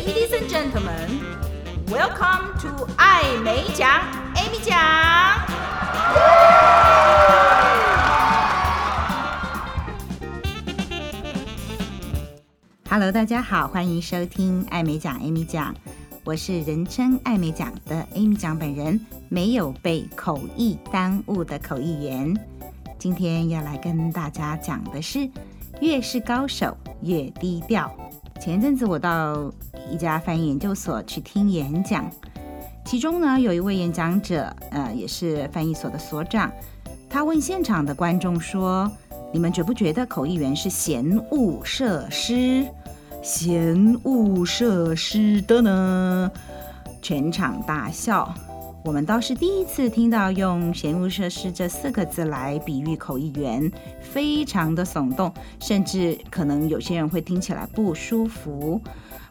Ladies and gentlemen, welcome to 爱美奖，Amy 奖。Hello，大家好，欢迎收听爱美奖，Amy 奖。我是人称爱美奖的 Amy 奖本人，没有被口译耽误的口译员。今天要来跟大家讲的是，越是高手越低调。前阵子我到一家翻译研究所去听演讲，其中呢有一位演讲者，呃，也是翻译所的所长，他问现场的观众说：“你们觉不觉得口译员是嫌恶设施？嫌恶设施的呢？”全场大笑。我们倒是第一次听到用“嫌恶设施”这四个字来比喻口译员，非常的耸动，甚至可能有些人会听起来不舒服。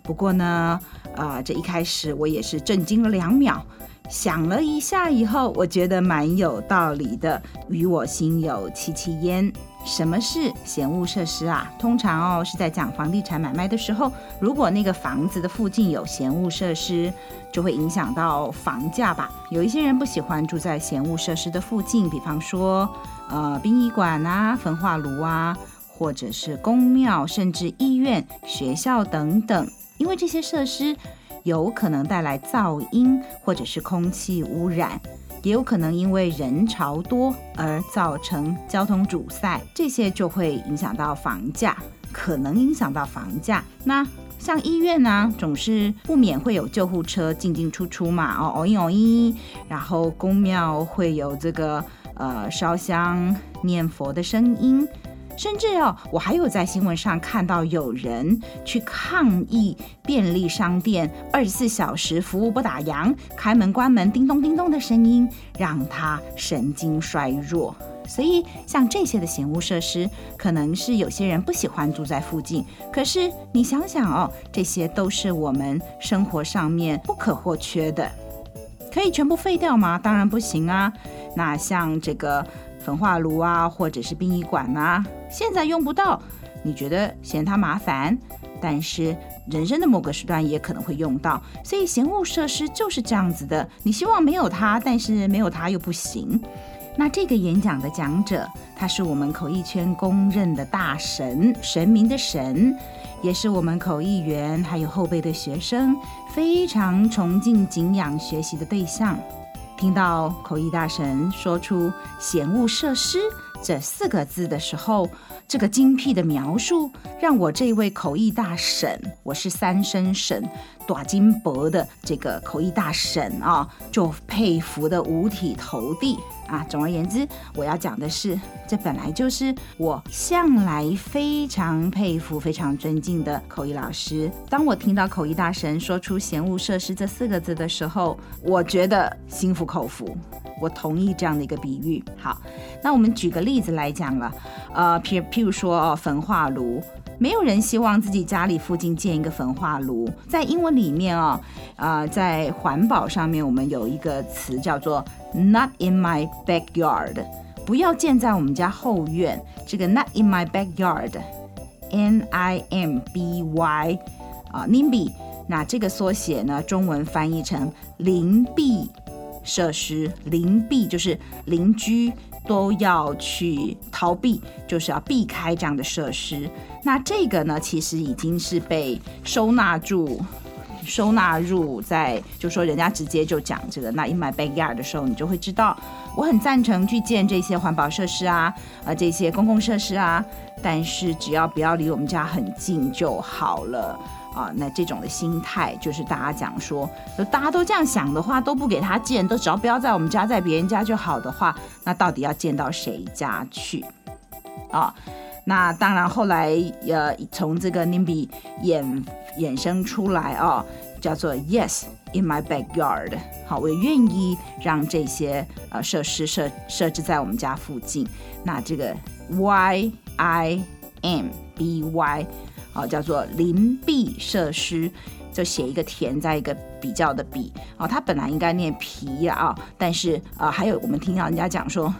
不过呢，呃，这一开始我也是震惊了两秒，想了一下以后，我觉得蛮有道理的，与我心有戚戚焉。什么是嫌恶设施啊？通常哦是在讲房地产买卖的时候，如果那个房子的附近有嫌恶设施，就会影响到房价吧。有一些人不喜欢住在嫌恶设施的附近，比方说呃殡仪馆啊、焚化炉啊，或者是宫庙，甚至医院、学校等等，因为这些设施有可能带来噪音或者是空气污染。也有可能因为人潮多而造成交通阻塞，这些就会影响到房价，可能影响到房价。那像医院呢、啊，总是不免会有救护车进进出出嘛，哦哦一哦一，然后宫庙会有这个呃烧香念佛的声音。甚至哦，我还有在新闻上看到有人去抗议便利商店二十四小时服务不打烊，开门关门叮咚叮咚的声音让他神经衰弱。所以像这些的闲物设施，可能是有些人不喜欢住在附近。可是你想想哦，这些都是我们生活上面不可或缺的，可以全部废掉吗？当然不行啊。那像这个。焚化炉啊，或者是殡仪馆啊，现在用不到，你觉得嫌它麻烦，但是人生的某个时段也可能会用到，所以闲物设施就是这样子的。你希望没有它，但是没有它又不行。那这个演讲的讲者，他是我们口译圈公认的大神，神明的神，也是我们口译员还有后辈的学生非常崇敬、敬仰、学习的对象。听到口译大神说出“闲物设施”这四个字的时候，这个精辟的描述让我这位口译大神，我是三声神。短金箔的这个口译大神啊，就佩服的五体投地啊！总而言之，我要讲的是，这本来就是我向来非常佩服、非常尊敬的口译老师。当我听到口译大神说出“嫌物设施”这四个字的时候，我觉得心服口服，我同意这样的一个比喻。好，那我们举个例子来讲了，呃，譬譬如说哦，焚化炉。没有人希望自己家里附近建一个焚化炉。在英文里面、哦，啊、在环保上面，我们有一个词叫做 “not in my backyard”，不要建在我们家后院。这个 “not in my backyard”，N-I-M-B-Y 啊，NIMBY。那这个缩写呢，中文翻译成邻避设施。邻避就是邻居。都要去逃避，就是要避开这样的设施。那这个呢，其实已经是被收纳住、收纳入在，就说人家直接就讲这个。那 in my backyard 的时候，你就会知道，我很赞成去建这些环保设施啊，呃，这些公共设施啊，但是只要不要离我们家很近就好了。啊，那这种的心态就是大家讲说，大家都这样想的话，都不给他建，都只要不要在我们家，在别人家就好的话，那到底要建到谁家去？啊，那当然后来呃，从这个 NIMBY 衍衍生出来啊，叫做 Yes in my backyard。好，我也愿意让这些呃设施设设置在我们家附近。那这个 Y I M B Y。好，叫做邻避设施，就写一个田，在一个比较的比。哦，它本来应该念皮啊，但是啊，还有我们听到人家讲说，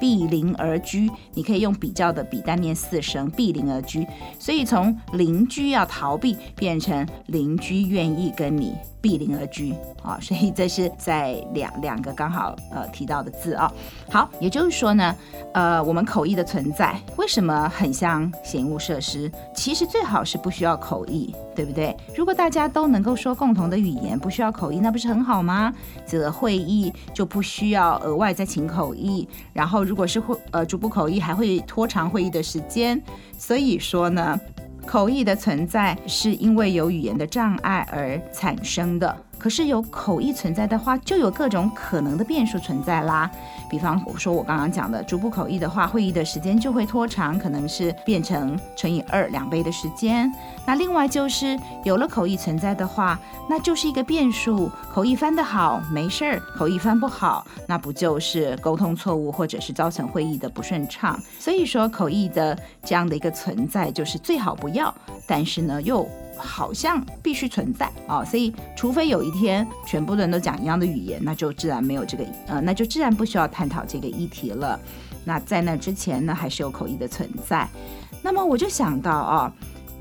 避邻而居，你可以用比较的比，单念四声，避邻而居。所以从邻居要逃避，变成邻居愿意跟你避邻而居啊。所以这是在两两个刚好呃提到的字啊。好，也就是说呢，呃，我们口译的存在为什么很像嫌恶设施？其实最好是不需要口译，对不对？如果大家都能够说共同的语言，不需要口译，那不是很好吗？这个会议就不需要额外再请口译，然后如果是会呃逐步口译，还会拖长会议的时间。所以说呢，口译的存在是因为有语言的障碍而产生的。可是有口译存在的话，就有各种可能的变数存在啦。比方说，我刚刚讲的逐步口译的话，会议的时间就会拖长，可能是变成乘以二两倍的时间。那另外就是有了口译存在的话，那就是一个变数。口译翻得好没事儿，口译翻不好，那不就是沟通错误或者是造成会议的不顺畅？所以说，口译的这样的一个存在就是最好不要，但是呢又。好像必须存在啊、所以除非有一天全部人都讲一样的语言，那就自然没有这个呃，那就自然不需要探讨这个议题了。那在那之前呢，还是有口译的存在。那么我就想到啊、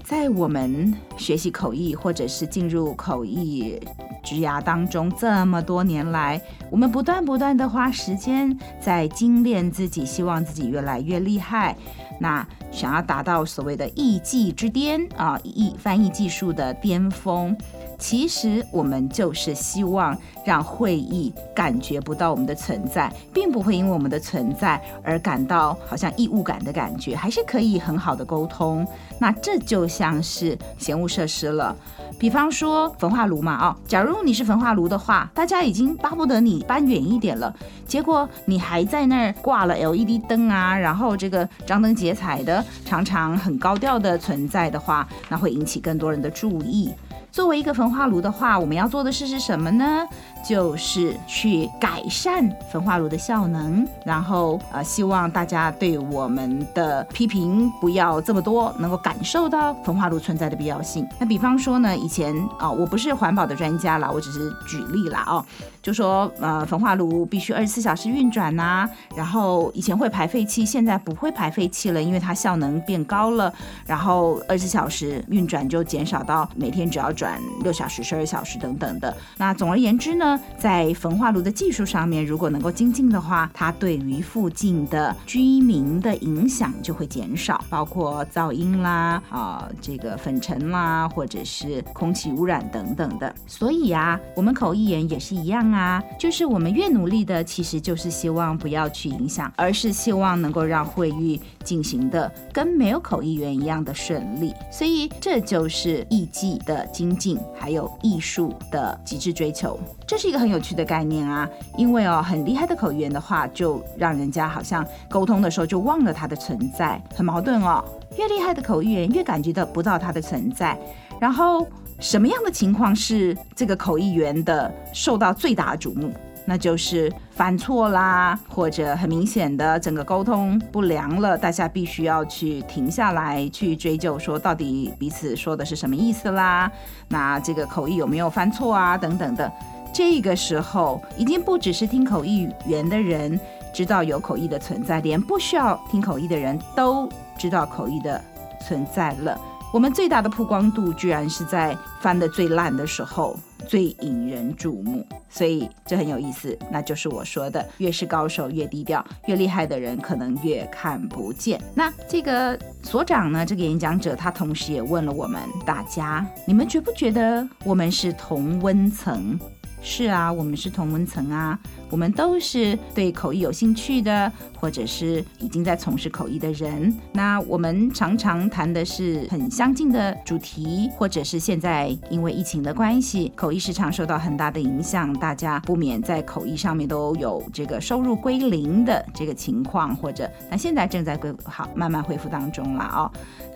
在我们学习口译或者是进入口译职涯当中这么多年来，我们不断不断的花时间在精炼自己，希望自己越来越厉害。那想要达到所谓的艺技之巅啊，译翻译技术的巅峰，其实我们就是希望让会议感觉不到我们的存在，并不会因为我们的存在而感到好像异物感的感觉，还是可以很好的沟通。那这就像是嫌恶设施了。比方说焚化炉嘛，啊，假如你是焚化炉的话，大家已经巴不得你搬远一点了，结果你还在那儿挂了 LED 灯啊，然后这个张灯结彩的，常常很高调的存在的话，那会引起更多人的注意。作为一个焚化炉的话，我们要做的事是什么呢？就是去改善焚化炉的效能，然后呃，希望大家对我们的批评不要这么多，能够感受到焚化炉存在的必要性。那比方说呢，以前啊、我不是环保的专家啦，我只是举例啦哦，就说呃，焚化炉必须二十四小时运转呐、然后以前会排废气，现在不会排废气了，因为它效能变高了，然后二十四小时运转就减少到每天只要转六小时、十二小时等等的。那总而言之呢，在焚化炉的技术上面，如果能够精进的话，它对于附近的居民的影响就会减少，包括噪音啦、啊、这个粉尘啦，或者是空气污染等等的。所以啊，我们口译员也是一样啊，就是我们越努力的，其实就是希望不要去影响，而是希望能够让会议进行的跟没有口译员一样的顺利。所以这就是艺技的精进，还有艺术的极致追求。这是一个很有趣的概念啊，因为哦，很厉害的口译员的话，就让人家好像沟通的时候就忘了他的存在，很矛盾哦。越厉害的口译员越感觉到不到他的存在，然后什么样的情况是这个口译员的受到最大的瞩目？那就是犯错啦，或者很明显的整个沟通不良了，大家必须要去停下来去追究，说到底彼此说的是什么意思啦？那这个口译有没有犯错啊？等等的。这个时候，已经不只是听口译员的人知道有口译的存在，连不需要听口译的人都知道口译的存在了。我们最大的曝光度，居然是在翻得最烂的时候，最引人注目。所以这很有意思，那就是我说的，越是高手越低调，越厉害的人可能越看不见。那这个所长呢，这个演讲者，他同时也问了我们大家：你们觉不觉得我们是同温层？是啊，我们是同文层啊，我们都是对口译有兴趣的，或者是已经在从事口译的人。那我们常常谈的是很相近的主题，或者是现在因为疫情的关系，口译市场受到很大的影响，大家不免在口译上面都有这个收入归零的这个情况，或者那现在正在归好慢慢恢复当中了啊、哦，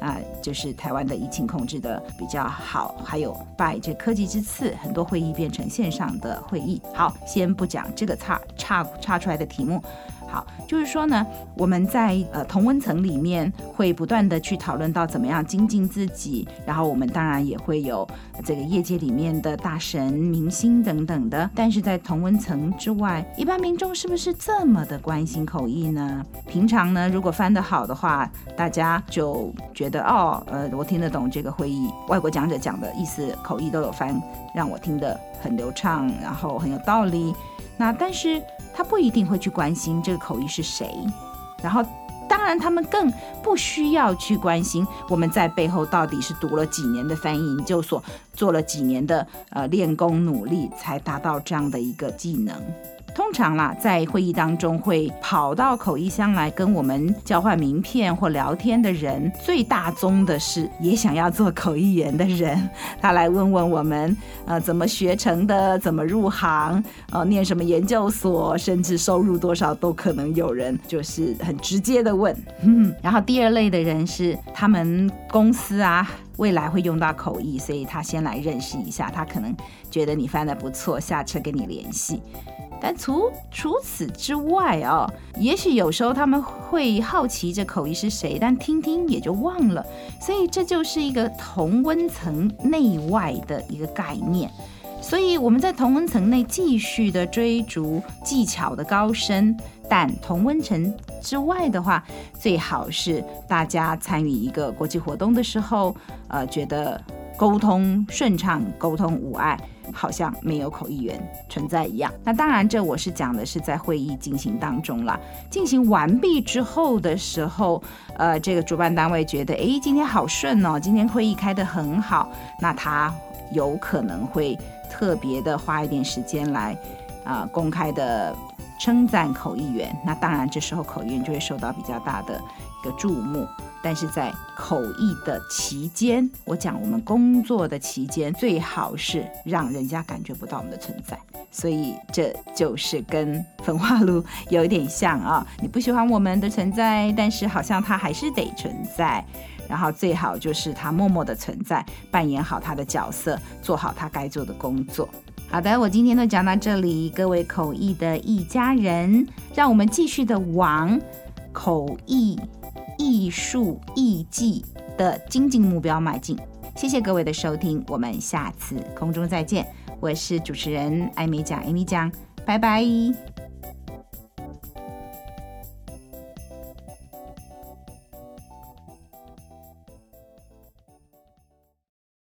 啊，就是台湾的疫情控制的比较好，还有拜这科技之赐，很多会议变成线上的会议。好，先不讲这个差差差出来的题目。好，就是说呢，我们在呃同温层里面会不断的去讨论到怎么样精进自己，然后我们当然也会有这个业界里面的大神、明星等等的。但是在同温层之外，一般民众是不是这么的关心口译呢？平常呢，如果翻得好的话，大家就觉得哦，呃，我听得懂这个会议，外国讲者讲的意思，口译都有翻，让我听得很流畅，然后很有道理。那但是他不一定会去关心这个口译是谁，然后当然他们更不需要去关心我们在背后到底是读了几年的翻译研究所，做了几年的呃练功努力才达到这样的一个技能。通常啦，在会议当中会跑到口译箱来跟我们交换名片或聊天的人，最大宗的是也想要做口译员的人，他来问问我们，呃，怎么学成的，怎么入行，呃，念什么研究所，甚至收入多少都可能有人就是很直接的问。嗯，然后第二类的人是他们公司啊，未来会用到口译，所以他先来认识一下，他可能觉得你翻得不错，下车跟你联系。但除除此之外啊、哦，也许有时候他们会好奇这口译是谁，但听听也就忘了。所以这就是一个同温层内外的一个概念。所以我们在同温层内继续的追逐技巧的高深，但同温层之外的话，最好是大家参与一个国际活动的时候，呃，觉得沟通顺畅，沟通无碍。好像没有口译员存在一样。那当然，这我是讲的是在会议进行当中了。进行完毕之后的时候，呃，这个主办单位觉得，哎，今天好顺哦，今天会议开得很好，那他有可能会特别的花一点时间来啊、公开的称赞口译员。那当然，这时候口译员就会受到比较大的一个注目。但是在口译的期间，我讲我们工作的期间，最好是让人家感觉不到我们的存在。所以这就是跟焚化炉有一点像啊，你不喜欢我们的存在，但是好像它还是得存在。然后最好就是它默默的存在，扮演好它的角色，做好它该做的工作。好的，我今天就讲到这里，各位口译的一家人，让我们继续的往口译。艺术艺技的精进目标迈进，谢谢各位的收听，我们下次空中再见。我是主持人艾米讲，艾米讲，拜拜。